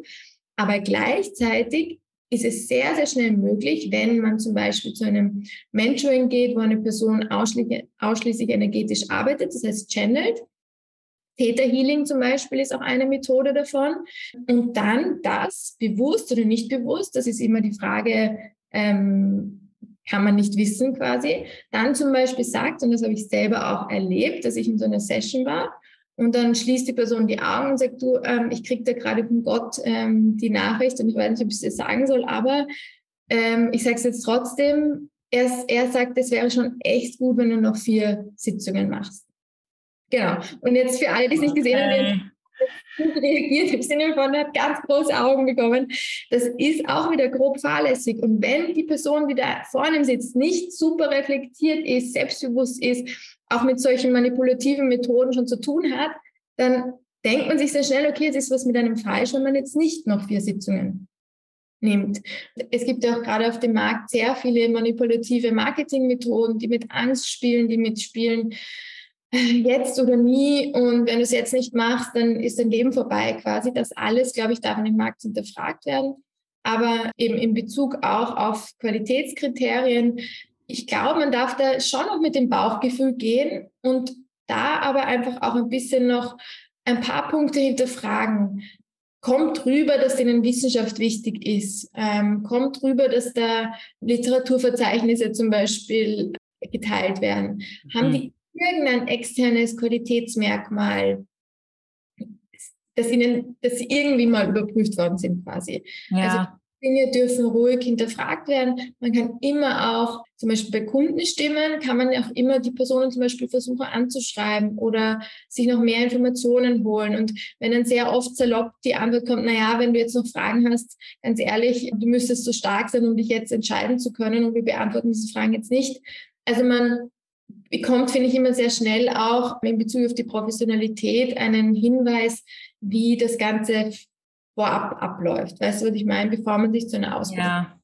Aber gleichzeitig ist es sehr, sehr schnell möglich, wenn man zum Beispiel zu einem Mentoring geht, wo eine Person ausschließlich, ausschließlich energetisch arbeitet, das heißt channelt. Theta Healing zum Beispiel ist auch eine Methode davon. Und dann das bewusst oder nicht bewusst, das ist immer die Frage, ähm, kann man nicht wissen quasi, dann zum Beispiel sagt, und das habe ich selber auch erlebt, dass ich in so einer Session war und dann schließt die Person die Augen und sagt, du, ähm, ich kriege da gerade von Gott ähm, die Nachricht und ich weiß nicht, ob ich es dir sagen soll, aber ähm, ich sage es jetzt trotzdem, er, er sagt, es wäre schon echt gut, wenn du noch vier Sitzungen machst. Genau. Und jetzt für alle, die es nicht gesehen haben, gut reagiert im Sinne von, hat ganz große Augen bekommen. Das ist auch wieder grob fahrlässig. Und wenn die Person, die da vorne sitzt, nicht super reflektiert ist, selbstbewusst ist, auch mit solchen manipulativen Methoden schon zu tun hat, dann denkt man sich sehr schnell, okay, es ist was mit einem falsch, wenn man jetzt nicht noch vier Sitzungen nimmt. Es gibt ja auch gerade auf dem Markt sehr viele manipulative Marketingmethoden, die mit Angst spielen, die mitspielen, jetzt oder nie und wenn du es jetzt nicht machst, dann ist dein Leben vorbei quasi. Das alles, glaube ich, darf in dem Markt hinterfragt werden. Aber eben in Bezug auch auf Qualitätskriterien, ich glaube, man darf da schon noch mit dem Bauchgefühl gehen und da aber einfach auch ein bisschen noch ein paar Punkte hinterfragen. Kommt rüber, dass denen Wissenschaft wichtig ist. Ähm, kommt rüber, dass da Literaturverzeichnisse zum Beispiel geteilt werden. Mhm. Haben die irgendein externes Qualitätsmerkmal, dass ihnen, dass sie irgendwie mal überprüft worden sind quasi. Ja. Also Dinge dürfen ruhig hinterfragt werden. Man kann immer auch, zum Beispiel bei Kundenstimmen, kann man auch immer die Personen zum Beispiel versuchen anzuschreiben oder sich noch mehr Informationen holen. Und wenn dann sehr oft salopp die Antwort kommt, naja, wenn du jetzt noch Fragen hast, ganz ehrlich, du müsstest so stark sein, um dich jetzt entscheiden zu können und wir beantworten diese Fragen jetzt nicht. Also man bekommt, finde ich, immer sehr schnell auch in Bezug auf die Professionalität einen Hinweis, wie das Ganze vorab abläuft. Weißt du, was ich meine, bevor man sich zu einer Ausbildung. Ja.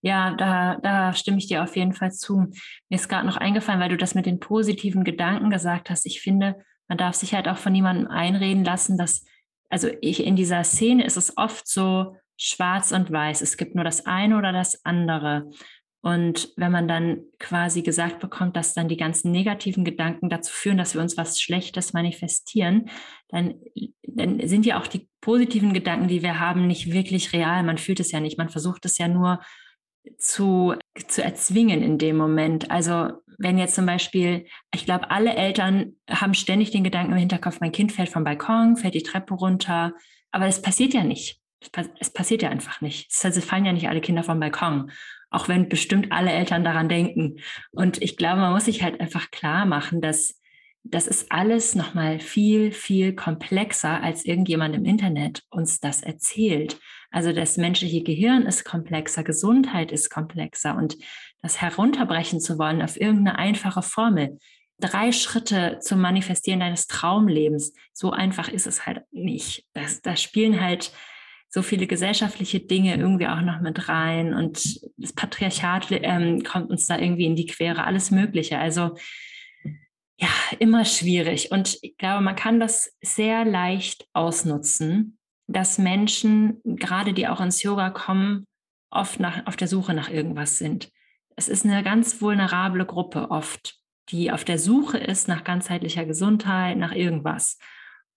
Ja, da, da stimme ich dir auf jeden Fall zu. Mir ist gerade noch eingefallen, weil du das mit den positiven Gedanken gesagt hast. Ich finde, man darf sich halt auch von niemandem einreden lassen, dass, also ich, in dieser Szene ist es oft so schwarz und weiß. Es gibt nur das eine oder das andere. Und wenn man dann quasi gesagt bekommt, dass dann die ganzen negativen Gedanken dazu führen, dass wir uns was Schlechtes manifestieren, dann, dann sind ja auch die positiven Gedanken, die wir haben, nicht wirklich real. Man fühlt es ja nicht. Man versucht es ja nur zu, zu erzwingen in dem Moment. Also wenn jetzt zum Beispiel, ich glaube, alle Eltern haben ständig den Gedanken im Hinterkopf, mein Kind fällt vom Balkon, fällt die Treppe runter, aber es passiert ja nicht. Es passiert ja einfach nicht. Es fallen ja nicht alle Kinder vom Balkon auch wenn bestimmt alle Eltern daran denken. Und ich glaube, man muss sich halt einfach klar machen, dass das ist alles nochmal viel, viel komplexer, als irgendjemand im Internet uns das erzählt. Also das menschliche Gehirn ist komplexer, Gesundheit ist komplexer und das herunterbrechen zu wollen auf irgendeine einfache Formel, drei Schritte zum Manifestieren deines Traumlebens, so einfach ist es halt nicht. da spielen halt so viele gesellschaftliche Dinge irgendwie auch noch mit rein und das Patriarchat ähm, kommt uns da irgendwie in die Quere, alles Mögliche. Also ja, immer schwierig. Und ich glaube, man kann das sehr leicht ausnutzen, dass Menschen, gerade die auch ins Yoga kommen, oft nach, auf der Suche nach irgendwas sind. Es ist eine ganz vulnerable Gruppe oft, die auf der Suche ist nach ganzheitlicher Gesundheit, nach irgendwas.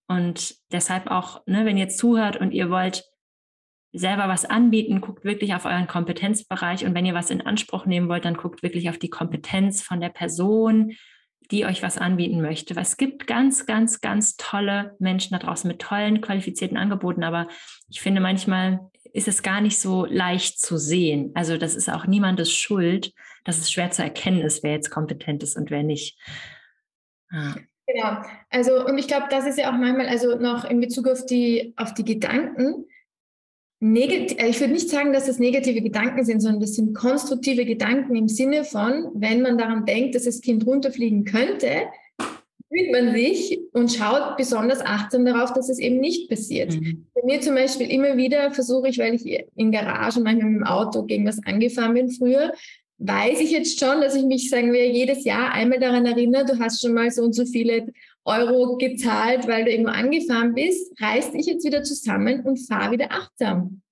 Und deshalb auch, ne, wenn ihr zuhört und ihr wollt selber was anbieten, guckt wirklich auf euren Kompetenzbereich und wenn ihr was in Anspruch nehmen wollt, dann guckt wirklich auf die Kompetenz von der Person, die euch was anbieten möchte. Es gibt ganz, ganz, ganz tolle Menschen da draußen mit tollen, qualifizierten Angeboten, aber ich finde manchmal ist es gar nicht so leicht zu sehen. Also das ist auch niemandes Schuld, dass es schwer zu erkennen ist, wer jetzt kompetent ist und wer nicht. Ja. Genau. Also, und ich glaube, das ist ja auch manchmal, also noch in Bezug auf die, auf die Gedanken, Negat äh, ich würde nicht sagen, dass das negative Gedanken sind, sondern das sind konstruktive Gedanken im Sinne von, wenn man daran denkt, dass das Kind runterfliegen könnte, fühlt man sich und schaut besonders achtsam darauf, dass es eben nicht passiert. Mhm. Bei mir zum Beispiel immer wieder versuche ich, weil ich in Garagen manchmal mit dem Auto gegen was angefahren bin früher, weiß ich jetzt schon, dass ich mich, sagen wir, jedes Jahr einmal daran erinnere, du hast schon mal so und so viele Euro gezahlt, weil du irgendwo angefahren bist, reiß dich jetzt wieder zusammen und fahr wieder achtsam.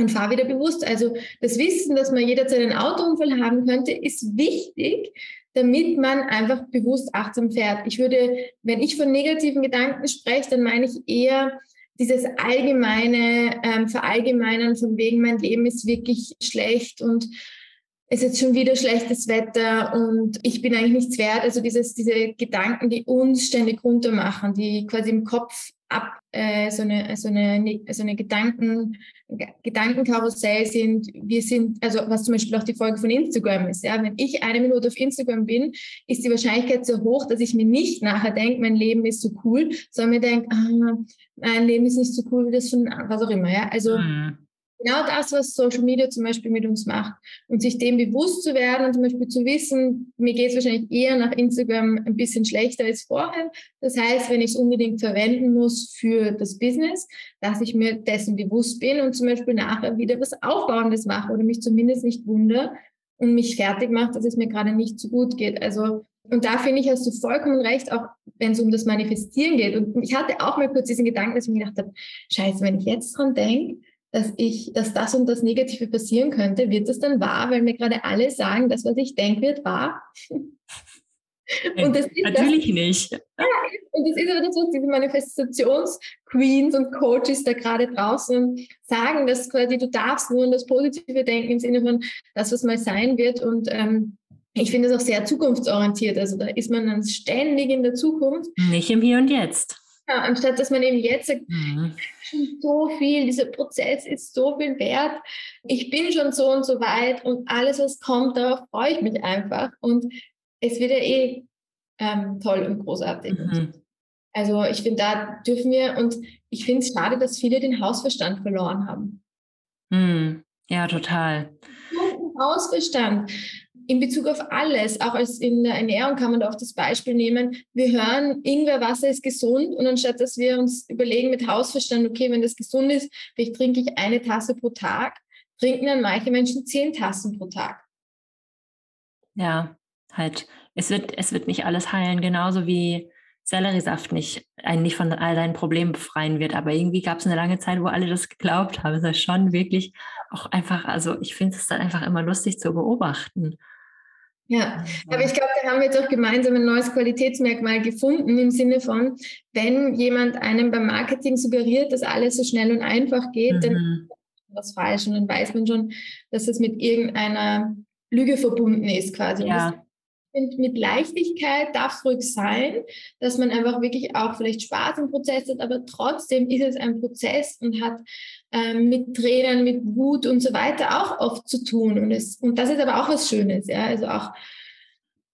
Und fahr wieder bewusst. Also das Wissen, dass man jederzeit einen Autounfall haben könnte, ist wichtig, damit man einfach bewusst achtsam fährt. Ich würde, wenn ich von negativen Gedanken spreche, dann meine ich eher dieses allgemeine ähm, Verallgemeinern von wegen, mein Leben ist wirklich schlecht und ist jetzt schon wieder schlechtes Wetter und ich bin eigentlich nichts wert. Also dieses, diese Gedanken, die uns ständig runtermachen, die quasi im Kopf ab äh, so eine, so eine, so eine Gedanken, Gedankenkarussell sind. Wir sind, also was zum Beispiel auch die Folge von Instagram ist. Ja, wenn ich eine Minute auf Instagram bin, ist die Wahrscheinlichkeit so hoch, dass ich mir nicht nachher denke, mein Leben ist so cool, sondern mir denke, ah, mein Leben ist nicht so cool wie das von was auch immer. Ja, also mhm genau das, was Social Media zum Beispiel mit uns macht. Und sich dem bewusst zu werden und zum Beispiel zu wissen, mir geht es wahrscheinlich eher nach Instagram ein bisschen schlechter als vorher. Das heißt, wenn ich es unbedingt verwenden muss für das Business, dass ich mir dessen bewusst bin und zum Beispiel nachher wieder was Aufbauendes mache oder mich zumindest nicht wundere und mich fertig macht, dass es mir gerade nicht so gut geht. Also und da finde ich, hast du vollkommen recht, auch wenn es um das Manifestieren geht. Und ich hatte auch mal kurz diesen Gedanken, dass ich mir gedacht habe, scheiße, wenn ich jetzt dran denke, dass ich, dass das und das Negative passieren könnte, wird das dann wahr, weil mir gerade alle sagen, das, was ich denke, wird wahr. und das ist Natürlich das, nicht. Ja, und das ist aber das, was diese Manifestationsqueens und Coaches da gerade draußen sagen, dass quasi du darfst nur an das Positive denken im Sinne von das, was mal sein wird. Und ähm, ich finde es auch sehr zukunftsorientiert. Also da ist man dann ständig in der Zukunft. Nicht im Hier und Jetzt. Ja, anstatt dass man eben jetzt sagt, mhm. schon so viel, dieser Prozess ist so viel wert, ich bin schon so und so weit und alles, was kommt, darauf freue ich mich einfach. Und es wird ja eh ähm, toll und großartig. Mhm. Also ich finde, da dürfen wir, und ich finde es schade, dass viele den Hausverstand verloren haben. Mhm. Ja, total. Hausverstand in Bezug auf alles, auch als in der Ernährung kann man da oft das Beispiel nehmen. Wir hören, Ingwerwasser ist gesund und anstatt dass wir uns überlegen mit Hausverstand, okay, wenn das gesund ist, vielleicht trinke ich eine Tasse pro Tag, trinken dann manche Menschen zehn Tassen pro Tag. Ja, halt, es wird, es wird nicht alles heilen, genauso wie Selleriesaft nicht, einen nicht von all deinen Problemen befreien wird. Aber irgendwie gab es eine lange Zeit, wo alle das geglaubt haben. Es ist schon wirklich auch einfach, also ich finde es dann einfach immer lustig zu beobachten. Ja, aber ich glaube, da haben wir jetzt auch gemeinsam ein neues Qualitätsmerkmal gefunden im Sinne von, wenn jemand einem beim Marketing suggeriert, dass alles so schnell und einfach geht, mhm. dann ist was falsch und dann weiß man schon, dass es mit irgendeiner Lüge verbunden ist quasi. Ja. Und mit Leichtigkeit darf es ruhig sein, dass man einfach wirklich auch vielleicht Spaß im Prozess hat, aber trotzdem ist es ein Prozess und hat ähm, mit Tränen, mit Wut und so weiter auch oft zu tun. Und, es, und das ist aber auch was Schönes, ja. Also auch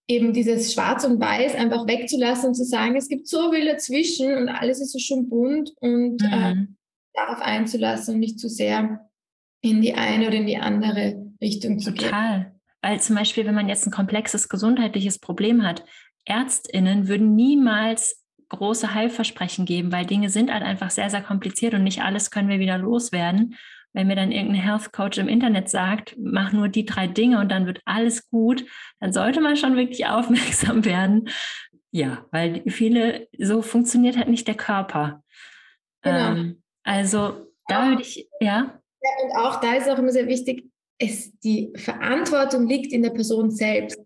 eben dieses Schwarz und Weiß einfach wegzulassen und zu sagen, es gibt so viel dazwischen und alles ist so schön bunt und mhm. äh, darauf einzulassen und nicht zu sehr in die eine oder in die andere Richtung zu gehen. Total. Weil zum Beispiel, wenn man jetzt ein komplexes gesundheitliches Problem hat, ÄrztInnen würden niemals große Heilversprechen geben, weil Dinge sind halt einfach sehr, sehr kompliziert und nicht alles können wir wieder loswerden. Wenn mir dann irgendein Health Coach im Internet sagt, mach nur die drei Dinge und dann wird alles gut, dann sollte man schon wirklich aufmerksam werden. Ja, weil viele, so funktioniert halt nicht der Körper. Genau. Ähm, also da würde ich, ja. ja. Und auch da ist auch immer sehr wichtig, es, die Verantwortung liegt in der Person selbst.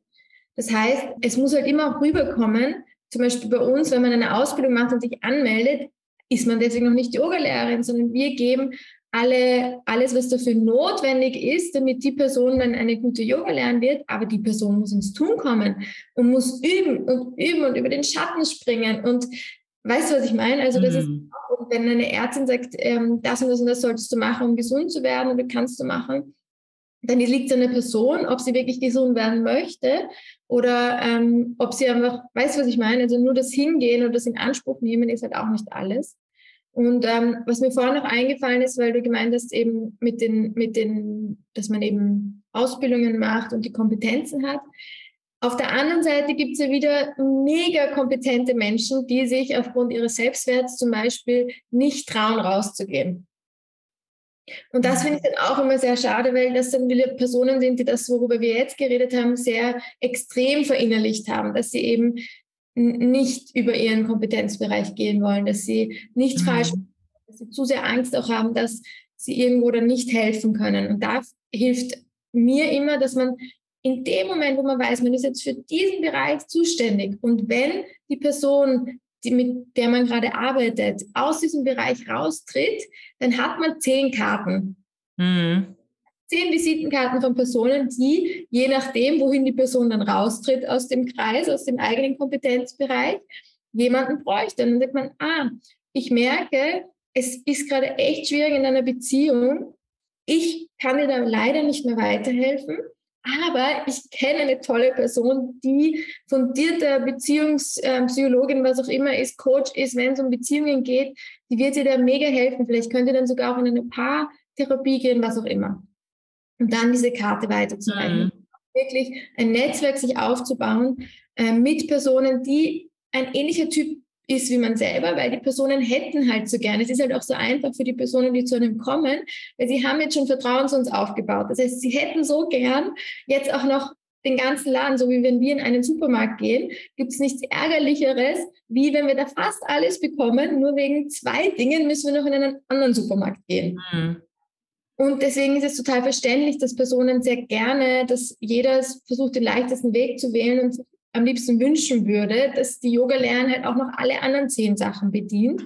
Das heißt, es muss halt immer rüberkommen, zum Beispiel bei uns, wenn man eine Ausbildung macht und sich anmeldet, ist man deswegen noch nicht Yogalehrerin, sondern wir geben alle, alles, was dafür notwendig ist, damit die Person dann eine gute Yoga lernen wird, aber die Person muss ins Tun kommen und muss üben und üben und über den Schatten springen und weißt du, was ich meine? Also das ist mhm. auch, wenn eine Ärztin sagt, ähm, das und das und das solltest du machen, um gesund zu werden oder kannst du machen, liegt es an der Person, ob sie wirklich gesund werden möchte oder ähm, ob sie einfach, weißt du, was ich meine? Also nur das Hingehen und das in Anspruch nehmen ist halt auch nicht alles. Und ähm, was mir vorhin noch eingefallen ist, weil du gemeint hast, eben mit den, mit den, dass man eben Ausbildungen macht und die Kompetenzen hat. Auf der anderen Seite gibt es ja wieder mega kompetente Menschen, die sich aufgrund ihres Selbstwerts zum Beispiel nicht trauen, rauszugehen. Und das finde ich dann auch immer sehr schade, weil das dann wieder Personen sind, die das, worüber wir jetzt geredet haben, sehr extrem verinnerlicht haben, dass sie eben nicht über ihren Kompetenzbereich gehen wollen, dass sie nicht mhm. falsch, dass sie zu sehr Angst auch haben, dass sie irgendwo dann nicht helfen können. Und da hilft mir immer, dass man in dem Moment, wo man weiß, man ist jetzt für diesen Bereich zuständig und wenn die Person die, mit der man gerade arbeitet, aus diesem Bereich raustritt, dann hat man zehn Karten. Mhm. zehn Visitenkarten von Personen, die, je nachdem, wohin die Person dann raustritt aus dem Kreis, aus dem eigenen Kompetenzbereich, jemanden bräuchte. Und dann sagt man, ah, ich merke, es ist gerade echt schwierig in einer Beziehung. Ich kann dir da leider nicht mehr weiterhelfen. Aber ich kenne eine tolle Person, die fundierte Beziehungspsychologin, was auch immer ist, Coach ist, wenn es um Beziehungen geht, die wird dir da mega helfen. Vielleicht könnt ihr dann sogar auch in eine Paartherapie gehen, was auch immer. Und dann diese Karte weiterzureichen. Mhm. Wirklich ein Netzwerk sich aufzubauen äh, mit Personen, die ein ähnlicher Typ ist wie man selber, weil die Personen hätten halt so gerne. Es ist halt auch so einfach für die Personen, die zu einem kommen, weil sie haben jetzt schon Vertrauen zu uns aufgebaut. Das heißt, sie hätten so gern jetzt auch noch den ganzen Laden, so wie wenn wir in einen Supermarkt gehen, gibt es nichts Ärgerlicheres, wie wenn wir da fast alles bekommen, nur wegen zwei Dingen müssen wir noch in einen anderen Supermarkt gehen. Mhm. Und deswegen ist es total verständlich, dass Personen sehr gerne, dass jeder versucht, den leichtesten Weg zu wählen und am liebsten wünschen würde, dass die Yoga-Lernen halt auch noch alle anderen zehn Sachen bedient.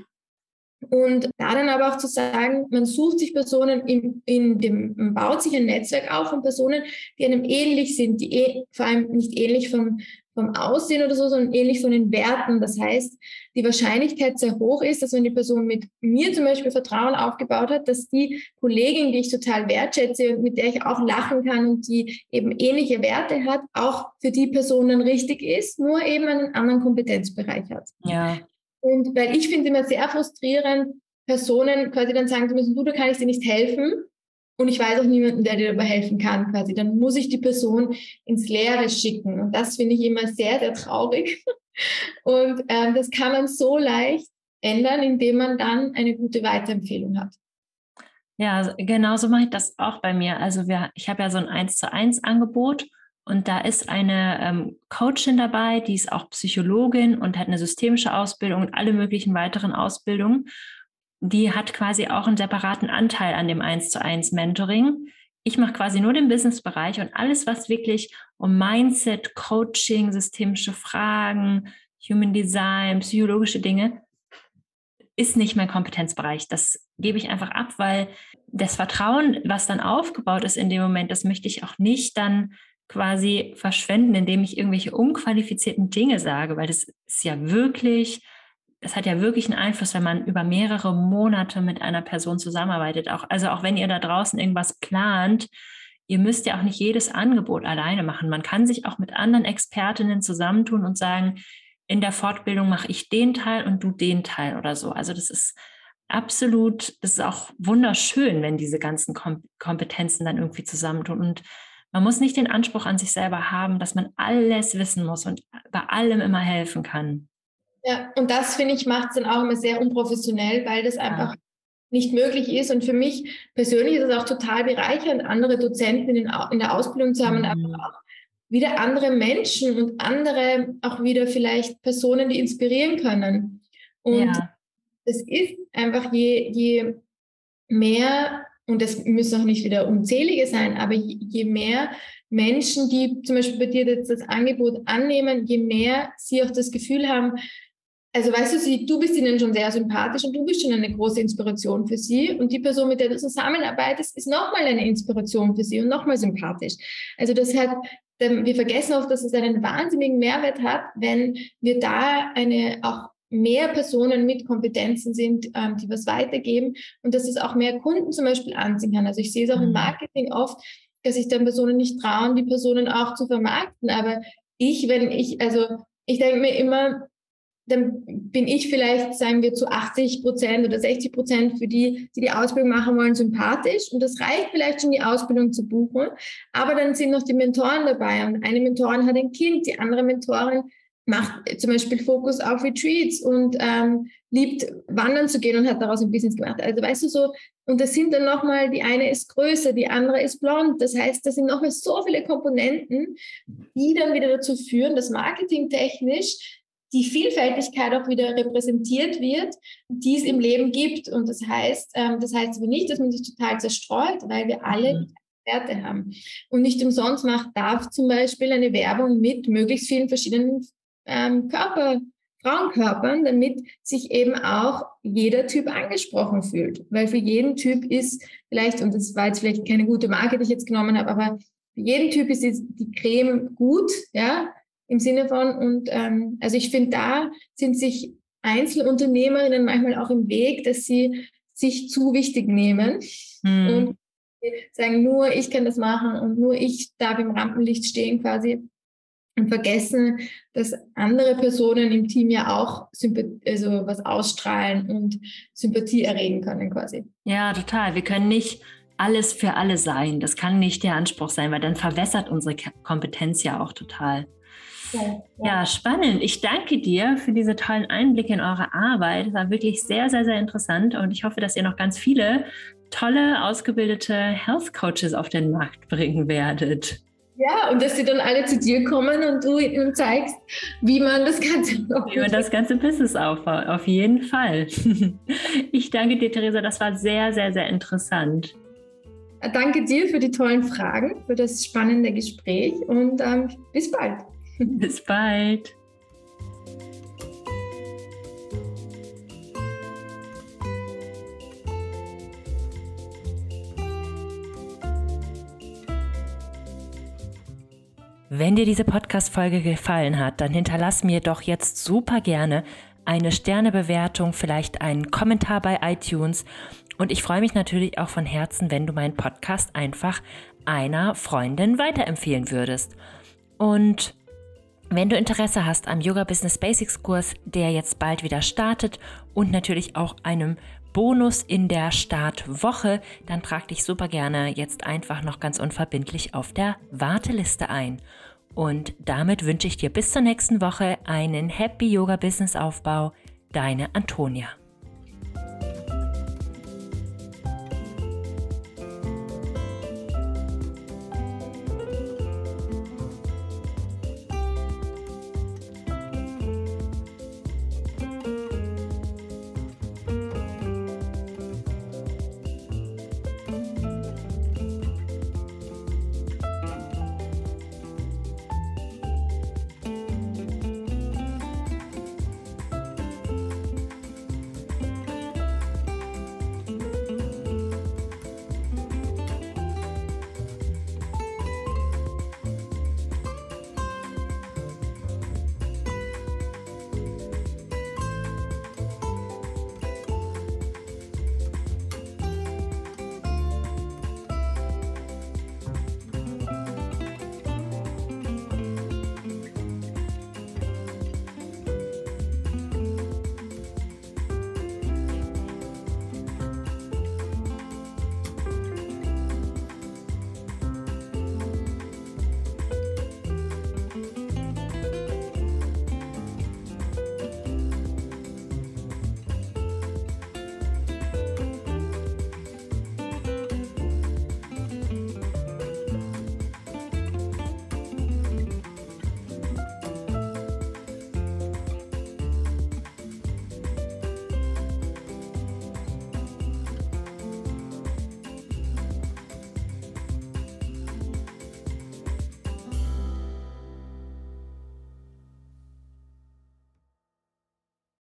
Und da dann aber auch zu sagen, man sucht sich Personen in, in dem, man baut sich ein Netzwerk auf von Personen, die einem ähnlich sind, die eh, vor allem nicht ähnlich vom, vom Aussehen oder so, sondern ähnlich von den Werten. Das heißt, die Wahrscheinlichkeit sehr hoch ist, dass wenn die Person mit mir zum Beispiel Vertrauen aufgebaut hat, dass die Kollegin, die ich total wertschätze und mit der ich auch lachen kann und die eben ähnliche Werte hat, auch für die Person dann richtig ist, nur eben einen anderen Kompetenzbereich hat. Ja. Und weil ich finde immer sehr frustrierend, Personen quasi dann sagen zu müssen, du, da kann ich dir nicht helfen. Und ich weiß auch niemanden, der dir dabei helfen kann, quasi. Dann muss ich die Person ins Leere schicken. Und das finde ich immer sehr, sehr traurig. Und ähm, das kann man so leicht ändern, indem man dann eine gute Weiterempfehlung hat. Ja, genau so mache ich das auch bei mir. Also wir, ich habe ja so ein 1 zu 1 Angebot und da ist eine ähm, Coachin dabei, die ist auch Psychologin und hat eine systemische Ausbildung und alle möglichen weiteren Ausbildungen. Die hat quasi auch einen separaten Anteil an dem 1 zu 1 Mentoring. Ich mache quasi nur den Businessbereich und alles, was wirklich um Mindset, Coaching, systemische Fragen, Human Design, psychologische Dinge, ist nicht mein Kompetenzbereich. Das gebe ich einfach ab, weil das Vertrauen, was dann aufgebaut ist in dem Moment, das möchte ich auch nicht dann quasi verschwenden, indem ich irgendwelche unqualifizierten Dinge sage, weil das ist ja wirklich, das hat ja wirklich einen Einfluss, wenn man über mehrere Monate mit einer Person zusammenarbeitet. Auch, also auch wenn ihr da draußen irgendwas plant, ihr müsst ja auch nicht jedes Angebot alleine machen. Man kann sich auch mit anderen Expertinnen zusammentun und sagen, in der Fortbildung mache ich den Teil und du den Teil oder so. Also das ist absolut, das ist auch wunderschön, wenn diese ganzen Kompetenzen dann irgendwie zusammentun. Und man muss nicht den Anspruch an sich selber haben, dass man alles wissen muss und bei allem immer helfen kann. Ja, und das finde ich macht es dann auch immer sehr unprofessionell, weil das einfach ja. nicht möglich ist. Und für mich persönlich ist es auch total bereichernd, andere Dozenten in, in der Ausbildung zu haben mhm. und einfach auch wieder andere Menschen und andere auch wieder vielleicht Personen, die inspirieren können. Und ja. es ist einfach je, je mehr und das müssen auch nicht wieder unzählige sein, aber je mehr Menschen, die zum Beispiel bei dir jetzt das Angebot annehmen, je mehr sie auch das Gefühl haben, also weißt du, sie, du bist ihnen schon sehr sympathisch und du bist schon eine große Inspiration für sie. Und die Person, mit der du zusammenarbeitest, ist nochmal eine Inspiration für sie und nochmal sympathisch. Also das hat, wir vergessen oft, dass es einen wahnsinnigen Mehrwert hat, wenn wir da eine auch mehr Personen mit Kompetenzen sind, ähm, die was weitergeben und dass es auch mehr Kunden zum Beispiel anziehen kann. Also ich sehe es auch im mhm. Marketing oft, dass sich dann Personen nicht trauen, die Personen auch zu vermarkten. Aber ich, wenn ich, also ich denke mir immer, dann bin ich vielleicht, sagen wir, zu 80 Prozent oder 60 Prozent für die, die die Ausbildung machen wollen, sympathisch. Und das reicht vielleicht schon, die Ausbildung zu buchen. Aber dann sind noch die Mentoren dabei. Und eine Mentorin hat ein Kind, die andere Mentorin macht zum Beispiel Fokus auf Retreats und ähm, liebt wandern zu gehen und hat daraus ein Business gemacht. Also weißt du so, und das sind dann nochmal, die eine ist größer, die andere ist blond. Das heißt, das sind nochmal so viele Komponenten, die dann wieder dazu führen, dass marketingtechnisch die Vielfältigkeit auch wieder repräsentiert wird, die es im Leben gibt. Und das heißt, ähm, das heißt aber nicht, dass man sich total zerstreut, weil wir alle mhm. Werte haben. Und nicht umsonst macht darf zum Beispiel eine Werbung mit möglichst vielen verschiedenen ähm, Körper, Frauenkörpern, damit sich eben auch jeder Typ angesprochen fühlt. Weil für jeden Typ ist vielleicht, und das war jetzt vielleicht keine gute Marke, die ich jetzt genommen habe, aber für jeden Typ ist die Creme gut, ja, im Sinne von, und ähm, also ich finde, da sind sich Einzelunternehmerinnen manchmal auch im Weg, dass sie sich zu wichtig nehmen hm. und sagen, nur ich kann das machen und nur ich darf im Rampenlicht stehen quasi und vergessen, dass andere Personen im Team ja auch also was ausstrahlen und Sympathie erregen können quasi. Ja, total. Wir können nicht alles für alle sein. Das kann nicht der Anspruch sein, weil dann verwässert unsere Kompetenz ja auch total. Ja, ja, spannend. Ich danke dir für diese tollen Einblicke in eure Arbeit. Es war wirklich sehr, sehr, sehr interessant und ich hoffe, dass ihr noch ganz viele tolle, ausgebildete Health Coaches auf den Markt bringen werdet. Ja, und dass sie dann alle zu dir kommen und du ihnen zeigst, wie man das Ganze aufbaut. Wie man das ganze Business aufbaut, auf jeden Fall. Ich danke dir, Theresa, das war sehr, sehr, sehr interessant. Danke dir für die tollen Fragen, für das spannende Gespräch und ähm, bis bald. Bis bald. Wenn dir diese Podcast-Folge gefallen hat, dann hinterlass mir doch jetzt super gerne eine Sternebewertung, vielleicht einen Kommentar bei iTunes. Und ich freue mich natürlich auch von Herzen, wenn du meinen Podcast einfach einer Freundin weiterempfehlen würdest. Und wenn du Interesse hast am Yoga Business Basics Kurs, der jetzt bald wieder startet und natürlich auch einem Bonus in der Startwoche, dann trag dich super gerne jetzt einfach noch ganz unverbindlich auf der Warteliste ein. Und damit wünsche ich dir bis zur nächsten Woche einen Happy Yoga Business Aufbau. Deine Antonia.